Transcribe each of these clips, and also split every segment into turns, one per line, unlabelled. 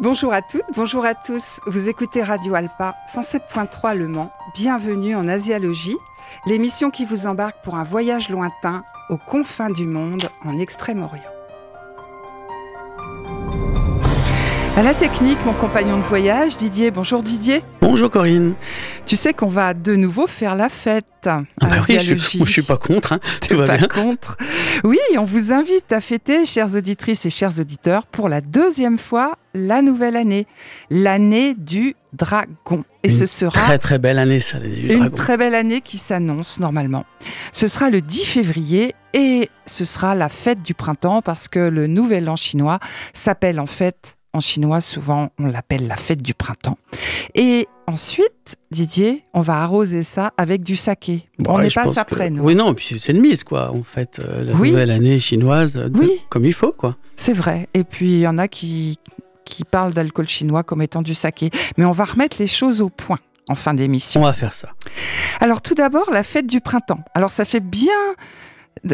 Bonjour à toutes, bonjour à tous. Vous écoutez Radio Alpa 107.3 Le Mans. Bienvenue en Asialogie, l'émission qui vous embarque pour un voyage lointain aux confins du monde en Extrême-Orient. À la technique, mon compagnon de voyage, Didier. Bonjour Didier.
Bonjour Corinne.
Tu sais qu'on va de nouveau faire la fête.
Ah bah oui, je, suis, suis pas contre, hein. tout va
pas
bien.
contre. Oui, on vous invite à fêter, chères auditrices et chers auditeurs, pour la deuxième fois la nouvelle année, l'année du dragon.
Et ce sera très très belle année, ça,
du une dragon. très belle année qui s'annonce normalement. Ce sera le 10 février et ce sera la fête du printemps parce que le nouvel an chinois s'appelle en fait en chinois, souvent, on l'appelle la fête du printemps. Et ensuite, Didier, on va arroser ça avec du saké.
Bon,
on n'est pas après,
que-. Oui, non, puis c'est une mise, quoi. En fait, euh, la
Oui.
nouvelle année chinoise, de-
Oui.
comme il faut, quoi.
C'est vrai. Et puis, il y en a qui, qui parlent d'alcool chinois comme étant du saké. Mais on va remettre les choses au point en fin d'émission.
On va faire ça.
Alors, tout d'abord, la fête du printemps. Alors, ça fait bien.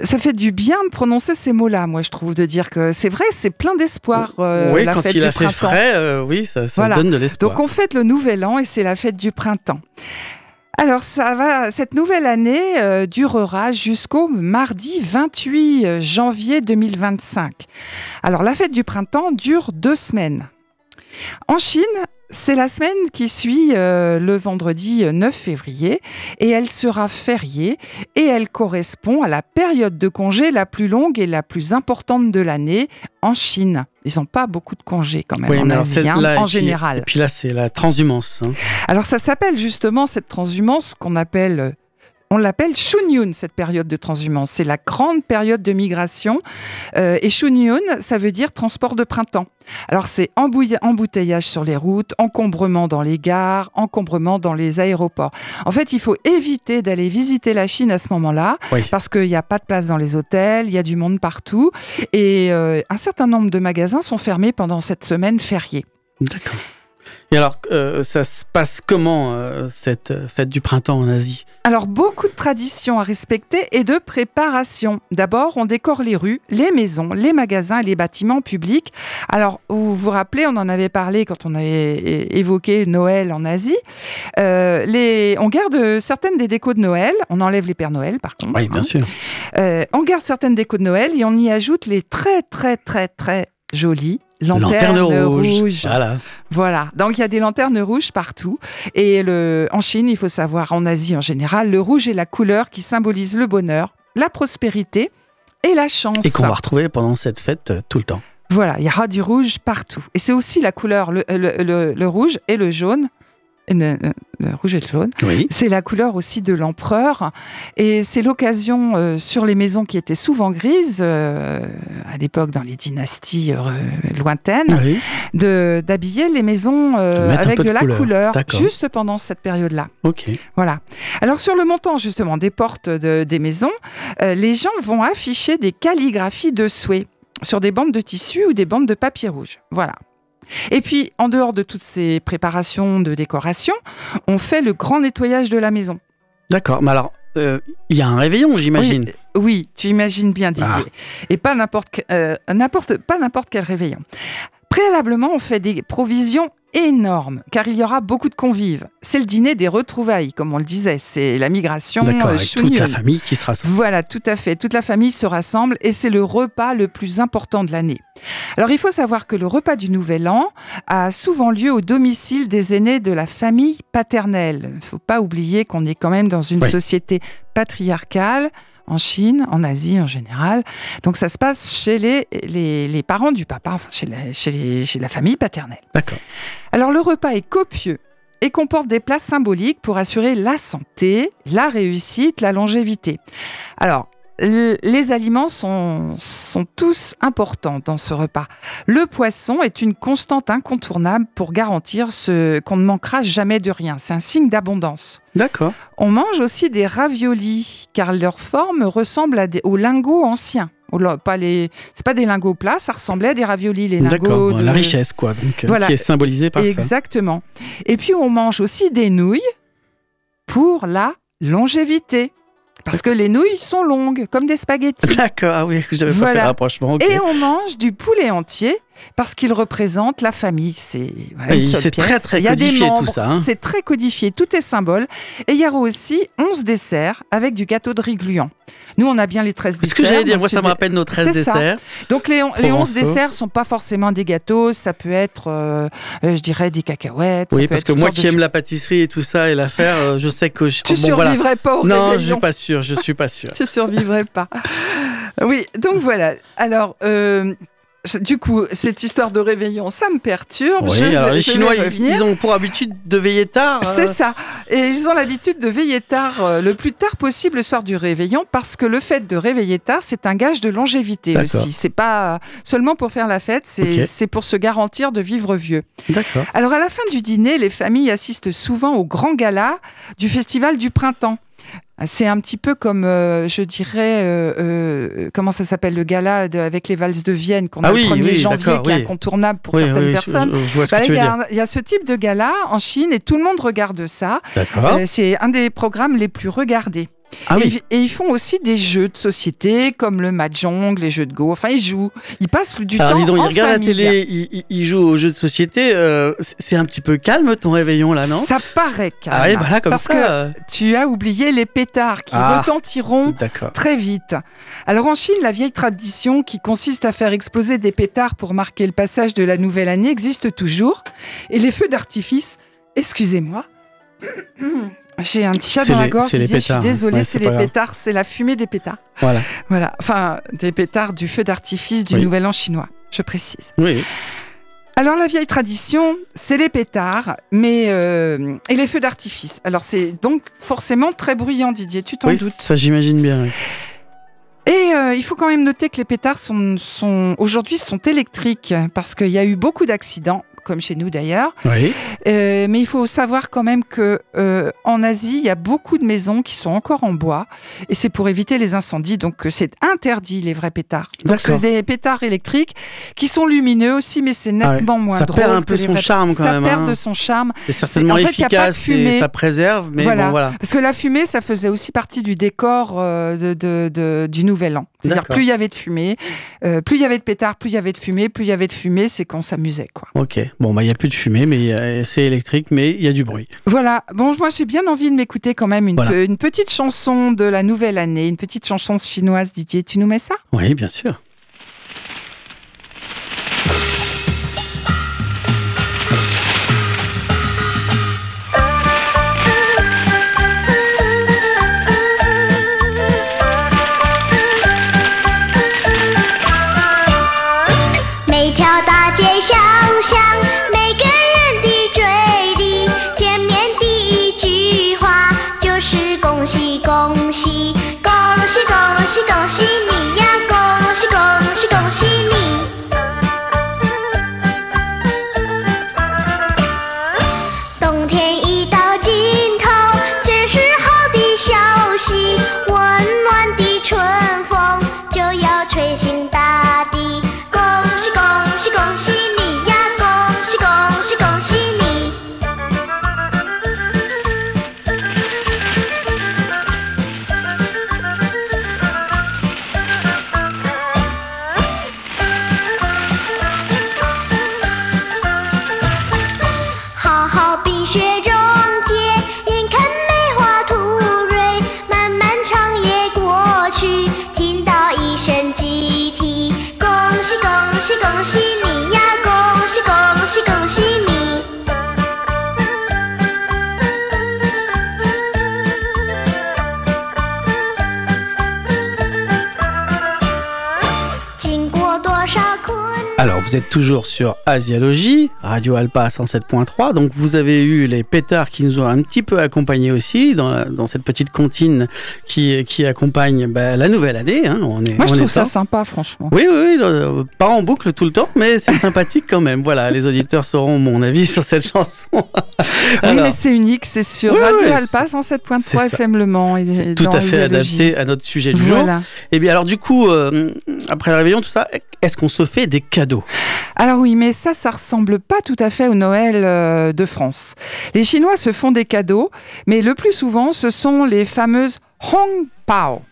Ça fait du bien de prononcer ces mots-là, moi, je trouve, de dire que c'est vrai, c'est plein d'espoir, euh,
oui,
la
quand
fête
il
du
a fait
printemps.
frais, euh, oui, ça, ça
Voilà.
donne de l'espoir.
Donc on fête le nouvel an et c'est la fête du printemps. Alors ça va, cette nouvelle année euh, durera jusqu'au mardi 28 janvier 2025. Alors la fête du printemps dure deux semaines. En Chine, c'est la semaine qui suit euh, le vendredi 9 février et elle sera fériée et elle correspond à la période de congé la plus longue et la plus importante de l'année en Chine. Ils n'ont pas beaucoup de congés quand même
Oui,
en Asie, hein,
là, et
en
puis-
général.
Et puis là, c'est la transhumance. hein.
Alors ça s'appelle justement cette transhumance qu'on appelle, euh, on l'appelle Shunyun, cette période de transhumance. C'est la grande période de migration. Euh, et Shunyun, ça veut dire transport de printemps. Alors c'est embouteillage sur les routes, encombrement dans les gares, encombrement dans les aéroports. En fait, il faut éviter d'aller visiter la Chine à ce moment-là
Oui.
parce qu'il n'y a pas de place dans les hôtels, il y a du monde partout et euh, un certain nombre de magasins sont fermés pendant cette semaine fériée.
D'accord. Et alors, euh, ça se passe comment, euh, cette euh, fête du printemps en Asie?
Alors, beaucoup de traditions à respecter et de préparation. D'abord, on décore les rues, les maisons, les magasins et les bâtiments publics. Alors, vous vous rappelez, on en avait parlé quand on avait évoqué Noël en Asie. Euh, les... On garde certaines des décos de Noël. On enlève les Pères Noël, par contre.
Oui, bien
hein.
sûr.
On garde certaines décos de Noël et on y ajoute les très, très, très, très jolies
Lanterne rouge. Voilà.
Voilà, donc il y a des lanternes rouges partout. Et le, en Chine, il faut savoir, en Asie en général, le rouge est la couleur qui symbolise le bonheur, la prospérité et la chance.
Et qu'on va retrouver pendant cette fête euh, tout le temps.
Voilà, il y aura du rouge partout. Et c'est aussi la couleur, le, le- le- le rouge et le jaune. Le, rouge et le jaune.
Oui.
C'est la couleur aussi de l'empereur. Et c'est l'occasion euh, sur les maisons qui étaient souvent grises, euh, à l'époque dans les dynasties euh, lointaines,
Oui.
de d'habiller les maisons avec de,
de
la
couleur.
juste pendant cette période-là.
Ok.
Voilà. Alors sur le montant justement des portes de- des maisons, les gens vont afficher des calligraphies de souhaits sur des bandes de tissu ou des bandes de papier rouge. Voilà. Et puis, en dehors de toutes ces préparations de décoration, on fait le grand nettoyage de la maison.
D'accord. Mais alors, euh, il y a un réveillon, j'imagine.
Oui, oui, tu imagines bien, Didier.
Ah.
Et pas n'importe euh, n'importe pas n'importe quel réveillon. Préalablement, on fait des provisions énormes, car il y aura beaucoup de convives. C'est le dîner des retrouvailles, comme on le disait. C'est la migration
D'accord.
euh,
Avec toute la famille qui se rassemble.
Voilà, tout à fait. Toute la famille se rassemble et c'est le repas le plus important de l'année. Alors, il faut savoir que le repas du Nouvel An a souvent lieu au domicile des aînés de la famille paternelle. Il ne faut pas oublier qu'on est quand même dans une
Oui.
société patriarcale en Chine, en Asie en général. Donc, ça se passe chez les, les, les parents du papa, enfin, chez la, chez les- chez la famille paternelle.
D'accord.
Alors le repas est copieux et comporte des plats symboliques pour assurer la santé, la réussite, la longévité. Alors, les aliments sont, sont tous importants dans ce repas. Le poisson est une constante incontournable pour garantir ce qu'on ne manquera jamais de rien. C'est un signe d'abondance.
D'accord.
On mange aussi des raviolis, car leur forme ressemble à des, aux lingots anciens. Pas les, c'est pas des lingots plats, ça ressemblait à des raviolis, les lingots. De-
La richesse, quoi. Donc, euh,
Voilà.
qui est symbolisée par ça.
Exactement. Et puis on mange aussi des nouilles pour la longévité. Parce que les nouilles sont longues, comme des spaghettis.
D'accord. Ah oui, j'avais pas fait
Voilà.
le rapprochement.
Et on mange du poulet entier parce qu'il représente la famille. C'est voilà,
très, très
Il y a des
codifié, tout ça, hein.
C'est très codifié, tout est symbole. Et il y aura aussi 11 desserts avec du gâteau de riz gluant. Nous, on a bien les 13
C'est
desserts.
ce que j'allais dire, moi ça me rappelle nos 13
C'est ça.
desserts.
Donc les, on- les 11
Provençaux.
desserts sont pas forcément des gâteaux, ça peut être, euh, euh, je dirais, des cacahuètes.
Oui, parce que moi qui aime la pâtisserie et tout ça et l'affaire, euh, je sais que je...
Tu
bon, voilà.
survivrais pas au
Non, je
réveillon.
suis pas sûr, je suis pas sûr.
Tu survivrais pas. Oui, donc voilà. Alors, euh, du coup, cette histoire de réveillon, ça me perturbe.
Oui,
Je
les
je
Chinois, ils, ont pour habitude de veiller tard. euh,
C'est ça. Et ils ont l'habitude de veiller tard, euh, le plus tard possible le soir du réveillon, parce que le fait de réveiller tard, c'est un gage de longévité aussi. C'est pas seulement pour faire la fête, c'est pour se garantir de vivre vieux.
D'accord.
Alors à la fin du dîner, les familles assistent souvent au grand gala du festival du printemps. C'est un petit peu comme, euh, je dirais, euh, euh, comment ça s'appelle, le gala de- avec les valses de Vienne qu'on a
Ah
le
oui,
1er
oui,
janvier, qui est incontournable pour certaines personnes. Bah, il, y a, y a ce type de gala en Chine et tout le monde regarde ça. C'est un des programmes les plus regardés.
Ah
et,
oui.
et ils font aussi des jeux de société comme le mahjong, les jeux de go. Enfin, ils jouent. Ils passent du
Alors
temps
dis donc,
en
ils regardent
famille.
la télé, ils, jouent aux jeux de société. euh, c'est- un petit peu calme ton réveillon là, non?
Ça paraît calme.
Ah oui, voilà, comme
parce
ça.
que
euh,
tu as oublié les pétards qui
Ah.
retentiront très vite. Alors en Chine, la vieille tradition qui consiste à faire exploser des pétards pour marquer le passage de la nouvelle année existe toujours. Et les feux d'artifice, excusez-moi, j'ai un petit chat dans la gorge,
c'est les
Didier, je suis
pétards, hein.
désolée,
Ouais,
c'est les
grave.
pétards, c'est la fumée des pétards.
Voilà.
Voilà, enfin des pétards du feu d'artifice du
Oui.
Nouvel An chinois, je précise.
Oui.
Alors la vieille tradition, c'est les pétards, mais euh, et les feux d'artifice. Alors c'est donc forcément très bruyant, Didier, tu t'en
Oui,
doutes.
ça j'imagine bien. oui.
Et euh, il faut quand même noter que les pétards sont, sont aujourd'hui sont électriques parce qu'il y a eu beaucoup d'accidents, comme chez nous d'ailleurs.
Oui.
Euh, mais il faut savoir quand même que euh, en Asie, il y a beaucoup de maisons qui sont encore en bois et c'est pour éviter les incendies. Donc euh, c'est interdit les vrais pétards. Donc c'est des pétards électriques qui sont lumineux aussi, mais c'est
Ah ouais.
nettement moins
Ça
drôle.
perd un peu son charme, quand
ça
même,
perd
hein.
de son charme.
C'est certainement
en fait, il y a pas de
efficace
fumée.
et ça préserve, mais
Voilà.
bon voilà.
Parce que la fumée, ça faisait aussi partie du décor euh, de, de- de- du Nouvel An. C'est-à-dire, plus il y avait de fumée, plus il y avait de pétards, plus il y avait de fumée, plus il y avait de fumée, c'est qu'on s'amusait, quoi.
Ok. Bon bah il y a plus de fumée, mais a- c'est électrique, mais il y a du bruit.
Voilà. Bon, moi, j'ai bien envie de m'écouter quand même une,
Voilà.
pe- une petite chanson de la nouvelle année, une petite chanson chinoise, Didier. Tu nous mets ça?
Oui, bien sûr. Alors, vous êtes toujours sur Asialogie, Radio Alpa 107.3. Donc, vous avez eu les pétards qui nous ont un petit peu accompagnés aussi dans, la- dans cette petite comptine qui, qui accompagne bah, la nouvelle année. hein. On est,
Moi, je
on est
trouve ça sympa, franchement.
Oui, oui, oui, euh, pas en boucle tout le temps, mais c'est sympathique quand même. Voilà, les auditeurs sauront mon avis sur cette chanson.
Oui, mais c'est unique, c'est sur
Oui,
Radio
oui,
Alpa
c'est
107.3
ça.
FM Le Mans. et
tout à fait adapté à notre sujet du jour. Et bien, alors, du coup, euh, après le réveillon, tout ça, est-ce qu'on se fait des cadeaux
Alors oui, mais ça, ça ressemble pas tout à fait au Noël euh, de France. Les Chinois se font des cadeaux, mais le plus souvent, ce sont les fameuses Hong Pao.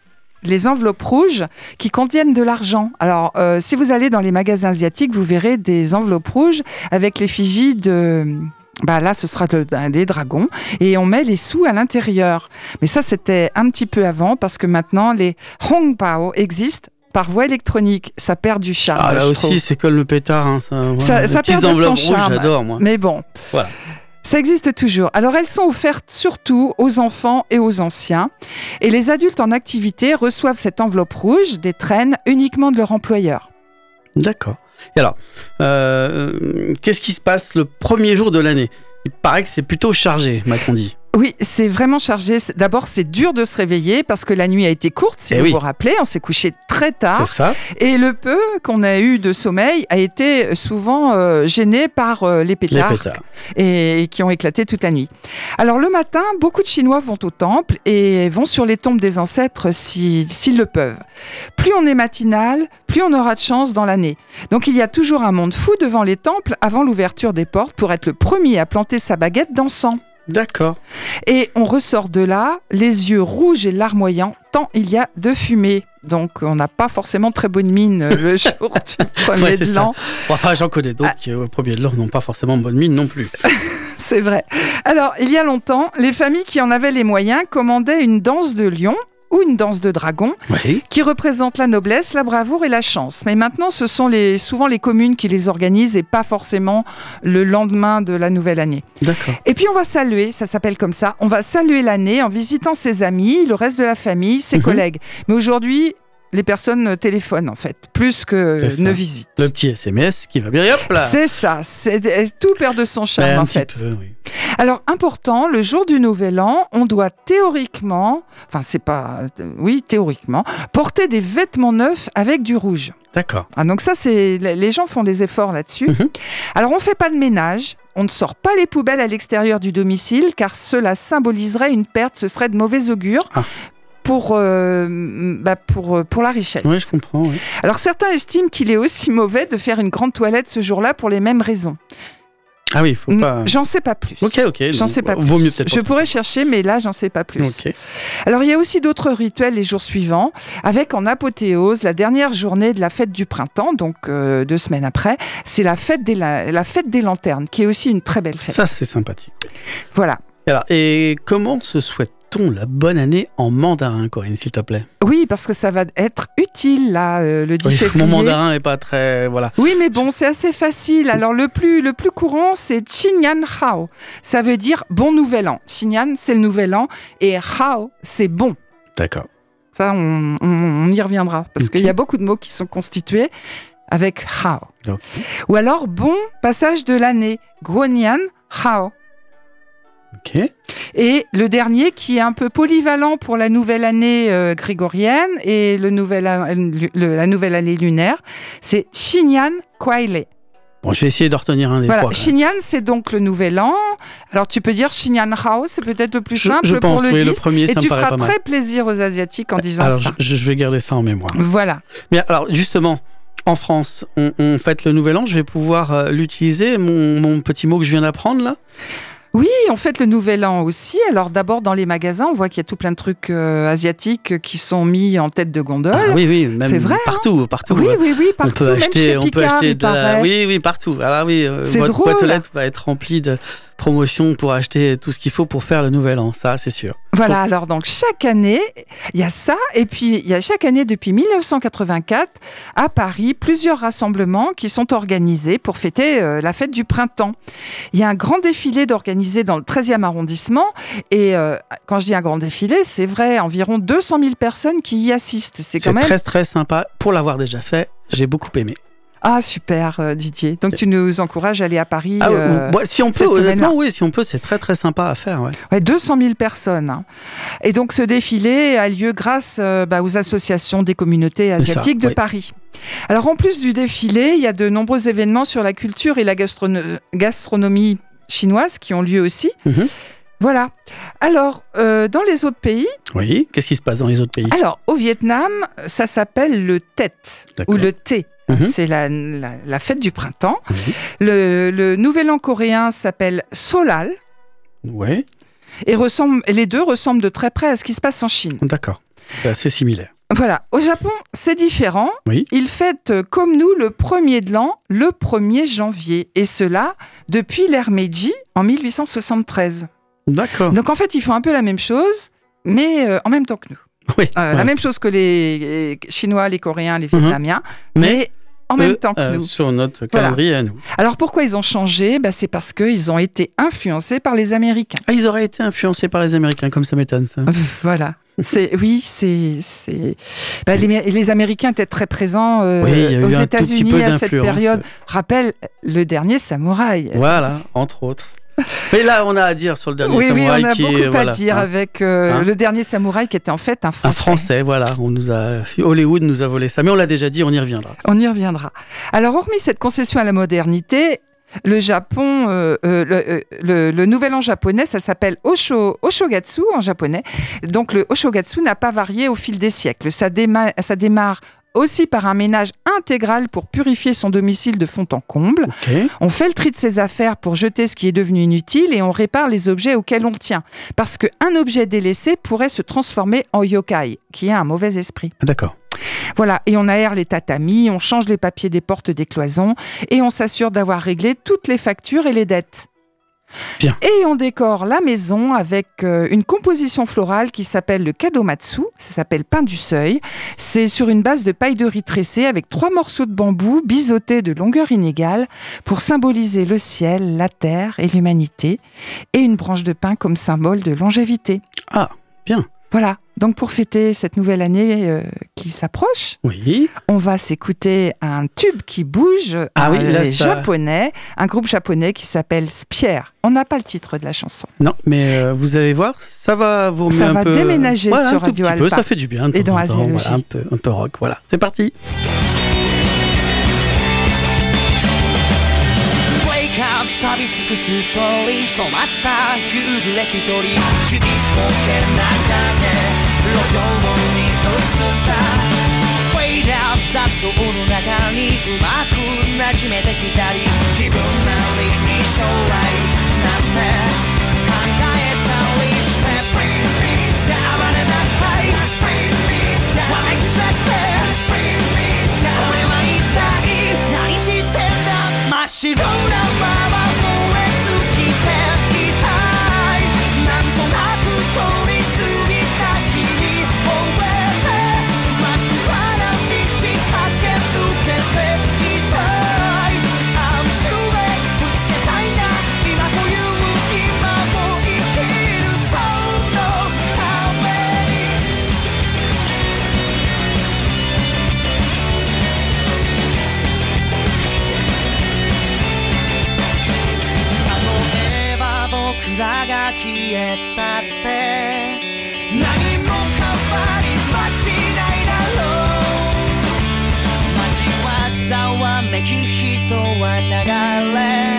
les enveloppes rouges qui contiennent de l'argent. Alors, euh, si vous allez dans les magasins asiatiques, vous verrez des enveloppes rouges avec l'effigie de... Bah là, ce sera des dragons et on met les sous à l'intérieur. Mais ça, c'était un petit peu avant parce que maintenant, les Hong Pao existent par voie électronique. Ça perd du charme.
Ah là
je
aussi, c'est comme le pétard. Hein, ça, voilà.
Ça- ça perd de son charme.
j'adore moi.
Mais bon.
Voilà.
Ça existe toujours. Alors elles sont offertes surtout aux enfants et aux anciens. Et les adultes en activité reçoivent cette enveloppe rouge des traînes uniquement de leur employeur.
D'accord. Et alors, euh, qu'est-ce qui se passe le premier jour de l'année? Il paraît que c'est plutôt chargé, m'a-t-on dit.
Oui, c'est vraiment chargé. D'abord, c'est dur de se réveiller parce que la nuit a été courte, si
Eh
vous
oui.
vous rappelez. On s'est couché très tard.
C'est ça
Et le peu qu'on a eu de sommeil a été souvent euh, gêné par euh, les
Les
pétards.
pétards.
et, et qui ont éclaté toute la nuit. Alors le matin, beaucoup de Chinois vont au temple et vont sur les tombes des ancêtres si- s'ils le peuvent. Plus on est matinal, plus on aura de chance dans l'année. Donc il y a toujours un monde fou devant les temples avant l'ouverture des portes pour être le premier à planter sa baguette d'encens.
D'accord.
Et on ressort de là, les yeux rouges et larmoyants, tant il y a de fumée. Donc on n'a pas forcément très bonne mine euh, le jour du premier
Ouais,
de l'an.
Enfin, j'en connais d'autres qui, au premier de l'or, n'ont pas forcément bonne mine non plus.
C'est vrai. Alors, il y a longtemps, les familles qui en avaient les moyens commandaient une danse de lion ou une danse de dragon
Oui.
qui représente la noblesse, la bravoure et la chance. Mais maintenant, ce sont les, souvent les communes qui les organisent et pas forcément le lendemain de la nouvelle année.
D'accord.
Et puis on va saluer, ça s'appelle comme ça, on va saluer l'année en visitant ses amis, le reste de la famille, ses
Mhm.
collègues. Mais aujourd'hui, les personnes téléphonent en fait, plus que ne visitent.
Le petit SMS qui va bien, hop là
C'est ça, c'est tout perd de son charme
Ben,
en fait.
peu, oui.
Alors important, le jour du Nouvel An, on doit théoriquement, enfin c'est pas, oui théoriquement, porter des vêtements neufs avec du rouge.
D'accord.
Ah, donc ça c'est, les gens font des efforts là-dessus.
Mhm.
Alors on fait pas de ménage, on ne sort pas les poubelles à l'extérieur du domicile car cela symboliserait une perte, ce serait de mauvais augure.
Ah.
Pour, euh, bah, pour, euh, pour la richesse.
Oui, je comprends. oui.
Alors certains estiment qu'il est aussi mauvais de faire une grande toilette ce jour-là pour les mêmes raisons.
Ah oui, faut pas.
J'en sais pas plus.
Ok, ok.
J'en sais pas
Vaut
plus.
mieux peut-être.
Je pourrais chercher, mais là, j'en sais pas plus.
ça. Ok.
Alors, il y a aussi d'autres rituels les jours suivants, avec en apothéose la dernière journée de la fête du printemps, donc euh, deux semaines après. C'est la fête des la, la fête des lanternes, qui est aussi une très belle fête.
Ça, c'est sympathique.
Voilà.
Et Alors, et comment se souhaite-t-on la bonne année en mandarin, Corinne, s'il te plaît?
Oui, parce que ça va être utile là, euh, le 10
Oui,
février.
Mon mandarin est pas très. Voilà.
Oui, mais bon, c'est assez facile. Alors, le plus, le plus courant, c'est Qingyan Hao. Ça veut dire bon nouvel an. Qingyan, c'est le nouvel an. Et Hao, c'est bon.
D'accord.
Ça, on, on- on y reviendra. Parce qu'il y a beaucoup de mots qui sont constitués avec Hao. Ou alors, bon passage de l'année. Guonian Hao. Et le dernier qui est un peu polyvalent pour la nouvelle année euh, grégorienne et le nouvel an- le- la nouvelle année lunaire, c'est Xinyan Kwaile.
Bon, je vais essayer de retenir un des
Voilà,
trois.
Xinyan, c'est donc le nouvel an. Alors tu peux dire Xinyan Hao, c'est peut-être le plus
Je,
simple
je pense,
pour le
oui,
10.
le premier,
et
ça
tu feras
pas mal.
très plaisir aux Asiatiques en disant
Alors,
ça.
je, je vais garder ça en mémoire.
Voilà.
Mais alors, justement, en France, on, on fête le nouvel an. Je vais pouvoir euh, l'utiliser, mon, mon petit mot que je viens d'apprendre là.
Oui, on fête le nouvel an aussi. Alors d'abord dans les magasins, on voit qu'il y a tout plein de trucs euh, asiatiques qui sont mis en tête de gondole.
Ah, oui, oui, même
C'est vrai, hein
partout, partout.
oui,
euh,
oui, oui,
on
partout,
peut
même
acheter,
chez
on peut acheter de la... Oui, oui, partout. Alors oui, euh, votre boîte aux lettres va être remplie de promotions pour acheter tout ce qu'il faut pour faire le nouvel an. Ça, c'est sûr.
Voilà, alors donc chaque année, il y a ça, et puis il y a chaque année depuis 1984 à Paris plusieurs rassemblements qui sont organisés pour fêter euh, la fête du printemps. Il y a un grand défilé d'organisé dans le 13e arrondissement, et euh, quand je dis un grand défilé, c'est vrai, environ 200 000 personnes qui y assistent. C'est
C'est
quand même...
très, très sympa. Pour l'avoir déjà fait, j'ai beaucoup aimé.
Ah super euh, Didier, donc tu nous encourages à aller à Paris.
Ah,
euh,
si on peut, honnêtement, oui, si on peut, c'est très, très sympa à faire. Ouais.
Ouais, 200 000 personnes. hein. Et donc ce défilé a lieu grâce euh, bah, aux associations des communautés asiatiques de
oui.
Paris. Alors en plus du défilé, il y a de nombreux événements sur la culture et la gastrono- gastronomie chinoise qui ont lieu aussi.
Mhm.
Voilà. Alors, euh, dans les autres pays,
Oui, qu'est-ce qui se passe dans les autres pays?
Alors au Vietnam, ça s'appelle le Tet
D'accord.
ou le thé.
Mhm.
C'est la, la- la fête du printemps.
Mhm.
Le, le nouvel an coréen s'appelle Solal
Ouais,
et ressemble, et les deux ressemblent de très près à ce qui se passe en Chine.
d'accord. C'est assez similaire.
Voilà, au Japon, c'est différent.
Oui.
Ils fêtent euh, comme nous le premier de l'an, le 1er janvier. Et cela depuis l'ère Meiji en 1873.
D'accord.
Donc en fait, ils font un peu la même chose, mais euh, en même temps que nous.
Oui.
Euh,
ouais.
La même chose que les Chinois, les Coréens, les
Mhm.
Vietnamiens,
Mais
mais, en même
Eux,
temps que
euh,
nous.
Sur notre
Voilà.
calendrier à nous.
Alors pourquoi ils ont changé? Bah, C'est parce qu'ils ont été influencés par les Américains.
Ah, ils auraient été influencés par les Américains, comme ça m'étonne ça.
Voilà. C'est oui, c'est c'est. bah, les, les Américains étaient très présents euh,
Oui,
aux États-Unis à cette période. Rappelle le dernier samouraï.
Voilà, entre autres. Mais là, on a à dire sur le dernier
Oui, oui,
samouraï
on a
qui
beaucoup
est voilà,
à dire
hein,
avec euh,
Hein
le dernier samouraï qui était en fait un Français.
un Français. Voilà, on nous a Hollywood nous a volé ça, mais on l'a déjà dit, on y reviendra.
On y reviendra. Alors, hormis cette concession à la modernité, le Japon, euh, euh, le, le- le nouvel an japonais, ça s'appelle Osho, Oshogatsu en japonais. Donc, le Oshogatsu n'a pas varié au fil des siècles. Ça, déma- ça démarre aussi par un ménage intégral pour purifier son domicile de fond en comble. On fait le tri de ses affaires pour jeter ce qui est devenu inutile et on répare les objets auxquels on tient. Parce qu'un objet délaissé pourrait se transformer en yokai, qui est un mauvais esprit.
Ah, D'accord.
Voilà, et on aère les tatamis, on change les papiers des portes des cloisons et on s'assure d'avoir réglé toutes les factures et les dettes.
Bien.
Et on décore la maison avec euh, une composition florale qui s'appelle le kadomatsu, ça s'appelle pain du seuil. C'est sur une base de paille de riz tressée avec trois morceaux de bambou biseautés de longueur inégale pour symboliser le ciel, la terre et l'humanité, et une branche de pin comme symbole de longévité.
Ah, bien.
Voilà, donc pour fêter cette nouvelle année euh, qui s'approche,
Oui.
on va s'écouter un tube qui bouge,
Ah oui,
euh,
là,
les
ça-
japonais, un groupe japonais qui s'appelle Spier. On n'a pas le titre de la chanson.
Non, mais euh, vous allez voir, ça va vous remuer
Ça
un
va
peu.
déménager
Voilà,
sur
un tout
Radio
petit peu,
Alpa.
ça fait du bien. de
Et
temps
dans
en temps,
Asialogie.
voilà, un peu, un peu rock. Voilà, c'est parti.
Wake up 錆び尽くす通り染まった夕暮れ一人ちびっこけ中で 路上に映った。Fade out 雑踏の中にうまく馴染めてきたり。自分なりに将来なんて。考えたりして Bring me で暴れ出したい。Bring me でわめき散して。Bring me で俺は一体何してんだ。真っ白なままき人は流れ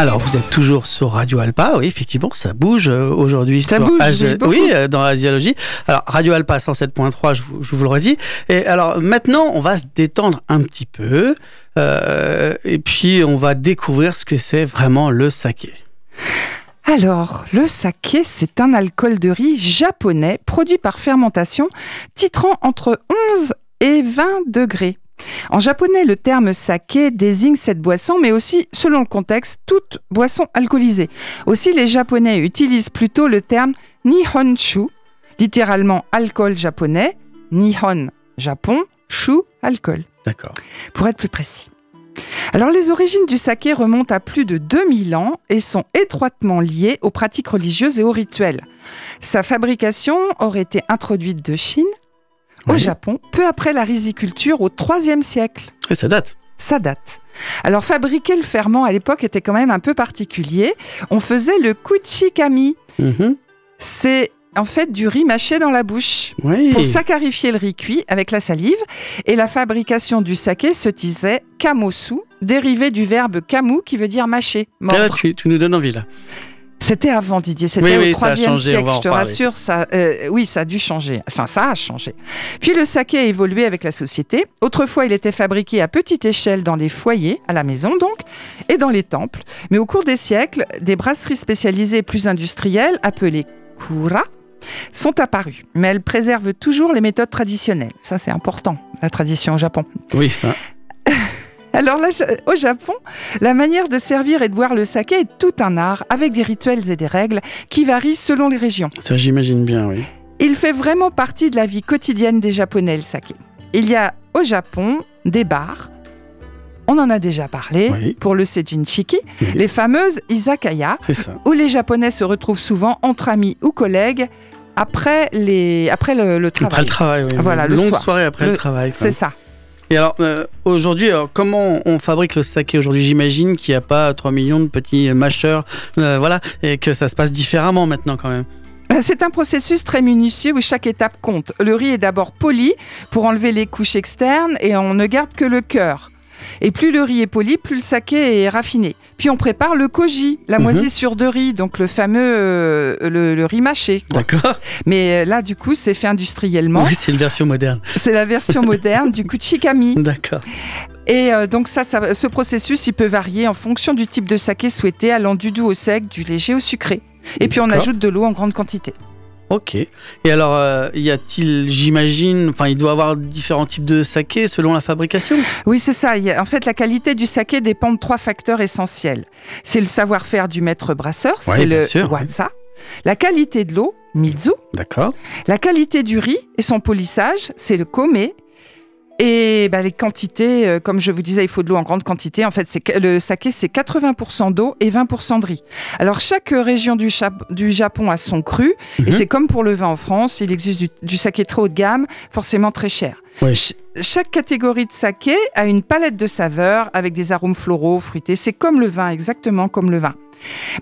Alors, vous êtes toujours sur Radio Alpa, oui, effectivement, ça bouge euh, aujourd'hui.
Ça bouge, oui,
euh, dans Asiologie. Alors, Radio Alpa 107.3, je, vous- je vous le redis. Et alors, maintenant, on va se détendre un petit peu, euh, et puis on va découvrir ce que c'est vraiment le saké.
Alors, le saké, c'est un alcool de riz japonais produit par fermentation, titrant entre 11 et 20 degrés. En japonais, le terme saké désigne cette boisson, mais aussi, selon le contexte, toute boisson alcoolisée. Aussi, les Japonais utilisent plutôt le terme nihonshu, littéralement alcool japonais, nihon, Japon, shu, alcool
D'accord.
pour être plus précis. Alors les origines du saké remontent à plus de 2000 ans et sont étroitement liées aux pratiques religieuses et aux rituels. Sa fabrication aurait été introduite de Chine au
Oui.
Japon peu après la riziculture au IIIe siècle.
Et ça date.
Ça date. Alors fabriquer le ferment à l'époque était quand même un peu particulier. On faisait le kuchikami.
Mhm.
C'est en fait du riz mâché dans la bouche
Oui.
pour sacarifier le riz cuit avec la salive. Et la fabrication du saké se disait kamosu, dérivé du verbe kamu qui veut dire mâcher,
Ah, là, tu, tu nous donnes envie, là.
C'était avant Didier, c'était
Oui,
au
oui, ça a
3e
changé, on
siècle, je te rassure. Ça, euh, oui, ça a dû changer. Enfin, ça a changé. Puis le saké a évolué avec la société. Autrefois, il était fabriqué à petite échelle dans les foyers, à la maison donc, et dans les temples. Mais au cours des siècles, des brasseries spécialisées plus industrielles, appelées kura, sont apparues. Mais elles préservent toujours les méthodes traditionnelles. Ça, c'est important, la tradition au Japon.
Oui, ça.
Alors là, au Japon, la manière de servir et de boire le saké est tout un art, avec des rituels et des règles qui varient selon les régions.
Ça, j'imagine bien, oui.
Il fait vraiment partie de la vie quotidienne des Japonais, le saké. Il y a au Japon des bars, on en a déjà parlé,
Oui.
pour le sejinchiki,
Oui.
les fameuses izakaya, où les Japonais se retrouvent souvent entre amis ou collègues après, les, après le, le travail.
Après le travail, oui.
Voilà,
Une
le
longue
soir.
soirée après le,
Le-
travail.
C'est ça.
Et alors, euh, aujourd'hui, comment on fabrique le saké aujourd'hui? J'imagine qu'il n'y a pas 3 millions de petits mâcheurs, euh, voilà, et que ça se passe différemment maintenant quand même.
Ben, C'est un processus très minutieux où chaque étape compte. Le riz est d'abord poli pour enlever les couches externes et on ne garde que le cœur. Et plus le riz est poli, plus le saké est raffiné. Puis on prépare le koji, la
Mhm.
moisissure de riz, donc le fameux euh, le, le riz mâché.
D'accord
Mais euh, là, du coup, c'est fait industriellement.
Oui, c'est une version moderne.
C'est la version moderne du kuchikami.
D'accord.
Et euh, donc ça, ça- ce processus, il peut varier en fonction du type de saké souhaité, allant du doux au sec, du léger au sucré. Et puis on ajoute de l'eau en grande quantité.
Ok. Et alors, euh, y a-t-il, j'imagine, enfin, il doit y avoir différents types de saké selon la fabrication?
Oui, c'est ça. A- En fait, la qualité du saké dépend de trois facteurs essentiels. C'est le savoir-faire du maître brasseur,
Ouais,
c'est le
sûr, ouais.
La qualité de l'eau, mizu.
D'accord.
La qualité du riz et son polissage, c'est le kome. Et bah, les quantités, euh, comme je vous disais, il faut de l'eau en grande quantité. En fait, c'est le saké, c'est 80% d'eau et 20% de riz. Alors, chaque région du, Chap- du Japon a son cru. Et
Mhm.
c'est comme pour le vin en France, il existe du, du saké très haut de gamme, forcément très cher.
Ouais.
Ch- chaque catégorie de saké a une palette de saveurs avec des arômes floraux, fruités. C'est comme le vin, exactement comme le vin.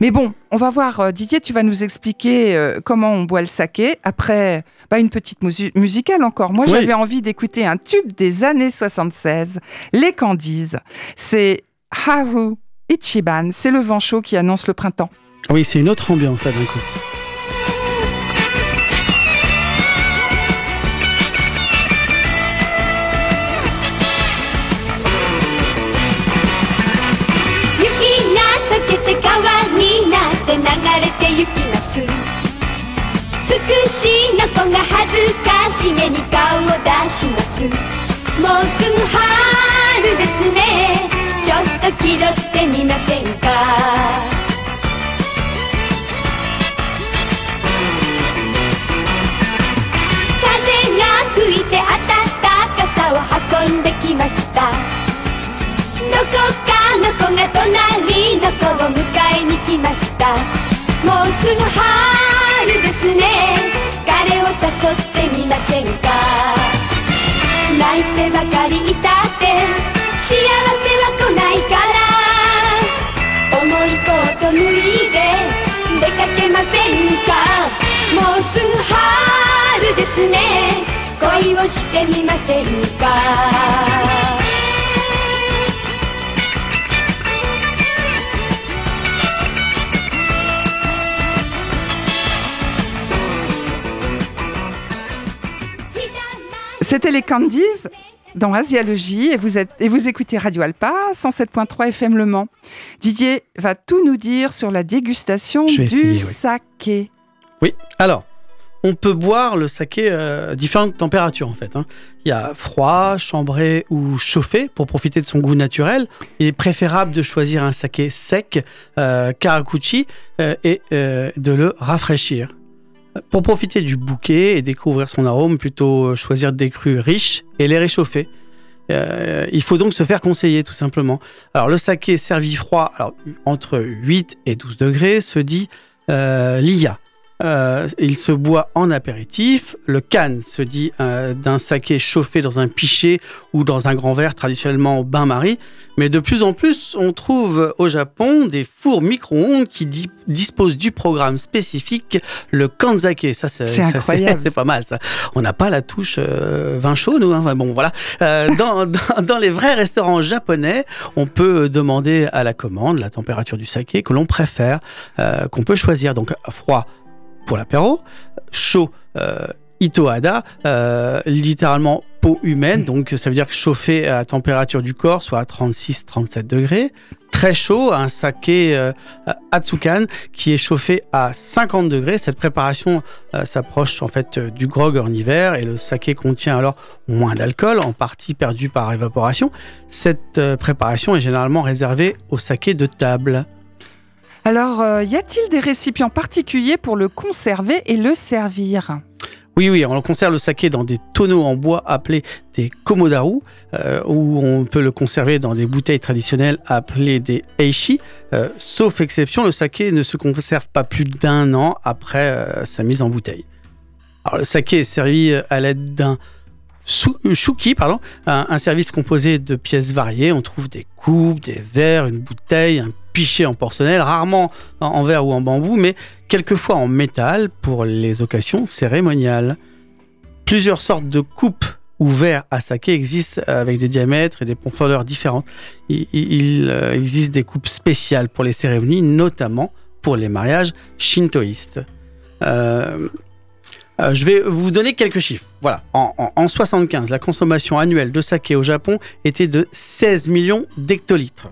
Mais bon, on va voir, euh, Didier, tu vas nous expliquer euh, comment on boit le saké. Après, bah, une petite musi- musicale encore. Moi,
Oui.
j'avais envie d'écouter un tube des années 76, Les Candies. C'est Haru Ichiban, c'est le vent chaud qui annonce le printemps.
Oui, c'est une autre ambiance là d'un coup.
に顔を出します。もうすぐ春ですね。ちょっと気取ってみませんか？風が吹いてあたった傘を運んできました。どこかの子が隣の子を迎えに来ました。もうすぐ春ですね。彼を誘ってないてばかりいたって幸せは来ないから。重いコート脱いで出かけませんか。もうすぐ春ですね。恋をしてみませんか「
C'était les Candies dans Asialogie et vous, êtes, et vous écoutez Radio Alpa 107.3 FM Le Mans. Didier va tout nous dire sur la dégustation du
essayer,
saké.
Oui, alors, on peut boire le saké euh, à différentes températures en fait. hein. Il y a froid, chambré ou chauffé pour profiter de son goût naturel. Il est préférable de choisir un saké sec, euh, karakuchi, euh, et euh, de le rafraîchir. Pour profiter du bouquet et découvrir son arôme, plutôt euh, choisir des crus riches et les réchauffer. Euh, il faut donc se faire conseiller tout simplement. Alors le saké servi froid, entre 8 et 12 degrés, se dit euh, liya. Euh, il se boit en apéritif. Le can se dit euh, d'un saké chauffé dans un pichet ou dans un grand verre, traditionnellement au bain-marie. Mais de plus en plus, on trouve au Japon des fours micro-ondes qui di- disposent du programme spécifique, le kanzake. Ça,
C'est incroyable.
C'est pas mal, ça. On n'a pas la touche euh, vin chaud, nous. hein. Enfin, bon, voilà. Euh, dans, dans, dans les vrais restaurants japonais, on peut demander à la commande la température du saké que l'on préfère, euh, qu'on peut choisir. Donc, froid pour l'apéro, chaud, euh, itohada, euh, littéralement peau humaine, donc ça veut dire que chauffé à la température du corps, soit à 36-37 degrés. Très chaud, un saké euh, Atsukan qui est chauffé à 50 degrés. Cette préparation s'approche en fait du grog en hiver et le saké contient alors moins d'alcool, en partie perdu par évaporation. Cette préparation est généralement réservée au saké de table.
Alors, euh, y a-t-il des récipients particuliers pour le conserver et le servir?
Oui, oui, on conserve le saké dans des tonneaux en bois appelés des komodaru, euh, où on peut le conserver dans des bouteilles traditionnelles appelées des eishi. Euh, sauf exception, le saké ne se conserve pas plus d'un an après sa mise en bouteille. Alors, le saké est servi à l'aide d'un shuki, pardon, un, un service composé de pièces variées. On trouve des coupes, des verres, une bouteille, un en porcelaine, rarement en, verre ou en bambou, mais quelquefois en métal pour les occasions cérémoniales. Plusieurs sortes de coupes ou verres à saké existent avec des diamètres et des profondeurs différentes. Il, euh, existe des coupes spéciales pour les cérémonies, notamment pour les mariages shintoïstes. Euh, euh, je vais vous donner quelques chiffres. Voilà. En, en, en 75, la consommation annuelle de saké au Japon était de 16 millions d'hectolitres.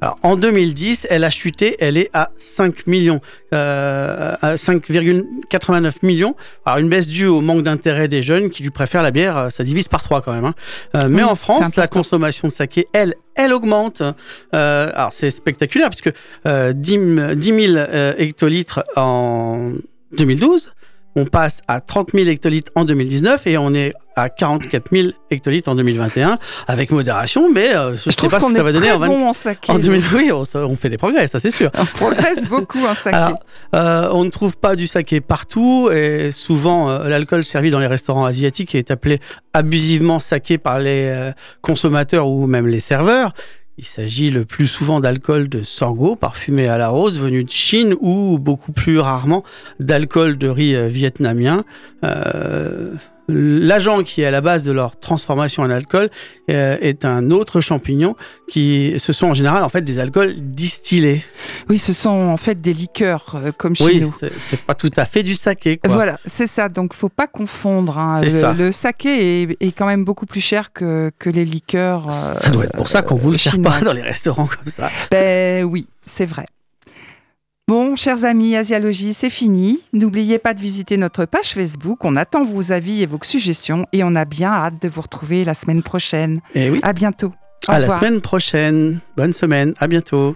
Alors, en 2010, elle a chuté, elle est à 5 millions, euh, à 5,89 millions. Alors, une baisse due au manque d'intérêt des jeunes qui lui préfèrent la bière, euh, ça divise par 3 quand même. hein. Euh, mais
Oui,
en France, la consommation de saké, elle, elle augmente. Euh, alors, c'est spectaculaire puisque euh, 10, 000 10 000 euh, hectolitres en 2012, on passe à 30 000 hectolitres en 2019 et on est à 44 000 hectolitres en 2021 avec modération, mais euh, je ne sais
trouve
pas ce que ça va donner en 20
bon en saké.
en 2000, oui, on, on fait des progrès, ça c'est sûr.
On progresse beaucoup en saké.
Alors, euh, on ne trouve pas du saké partout et souvent euh, l'alcool servi dans les restaurants asiatiques est appelé abusivement saké par les consommateurs ou même les serveurs. Il s'agit le plus souvent d'alcool de sorgho parfumé à la rose venu de Chine ou beaucoup plus rarement d'alcool de riz euh, vietnamien. Euh, L'agent qui est à la base de leur transformation en alcool euh, est un autre champignon qui, ce sont en général en fait des alcools distillés.
Oui, ce sont en fait des liqueurs euh, comme chez
Oui,
nous.
c'est- pas tout à fait du saké, quoi.
Voilà, c'est ça. Donc, faut pas confondre. hein. Le, saké est, est quand même beaucoup plus cher que, que les liqueurs. euh,
ça doit être pour ça qu'on vous le sert pas dans les restaurants comme ça.
Ben oui, c'est vrai. Bon, chers amis, Asialogie, c'est fini. N'oubliez pas de visiter notre page Facebook. On attend vos avis et vos suggestions et on a bien hâte de vous retrouver la semaine prochaine.
Et oui,
À bientôt. Au
à la semaine prochaine. Bonne semaine, à bientôt.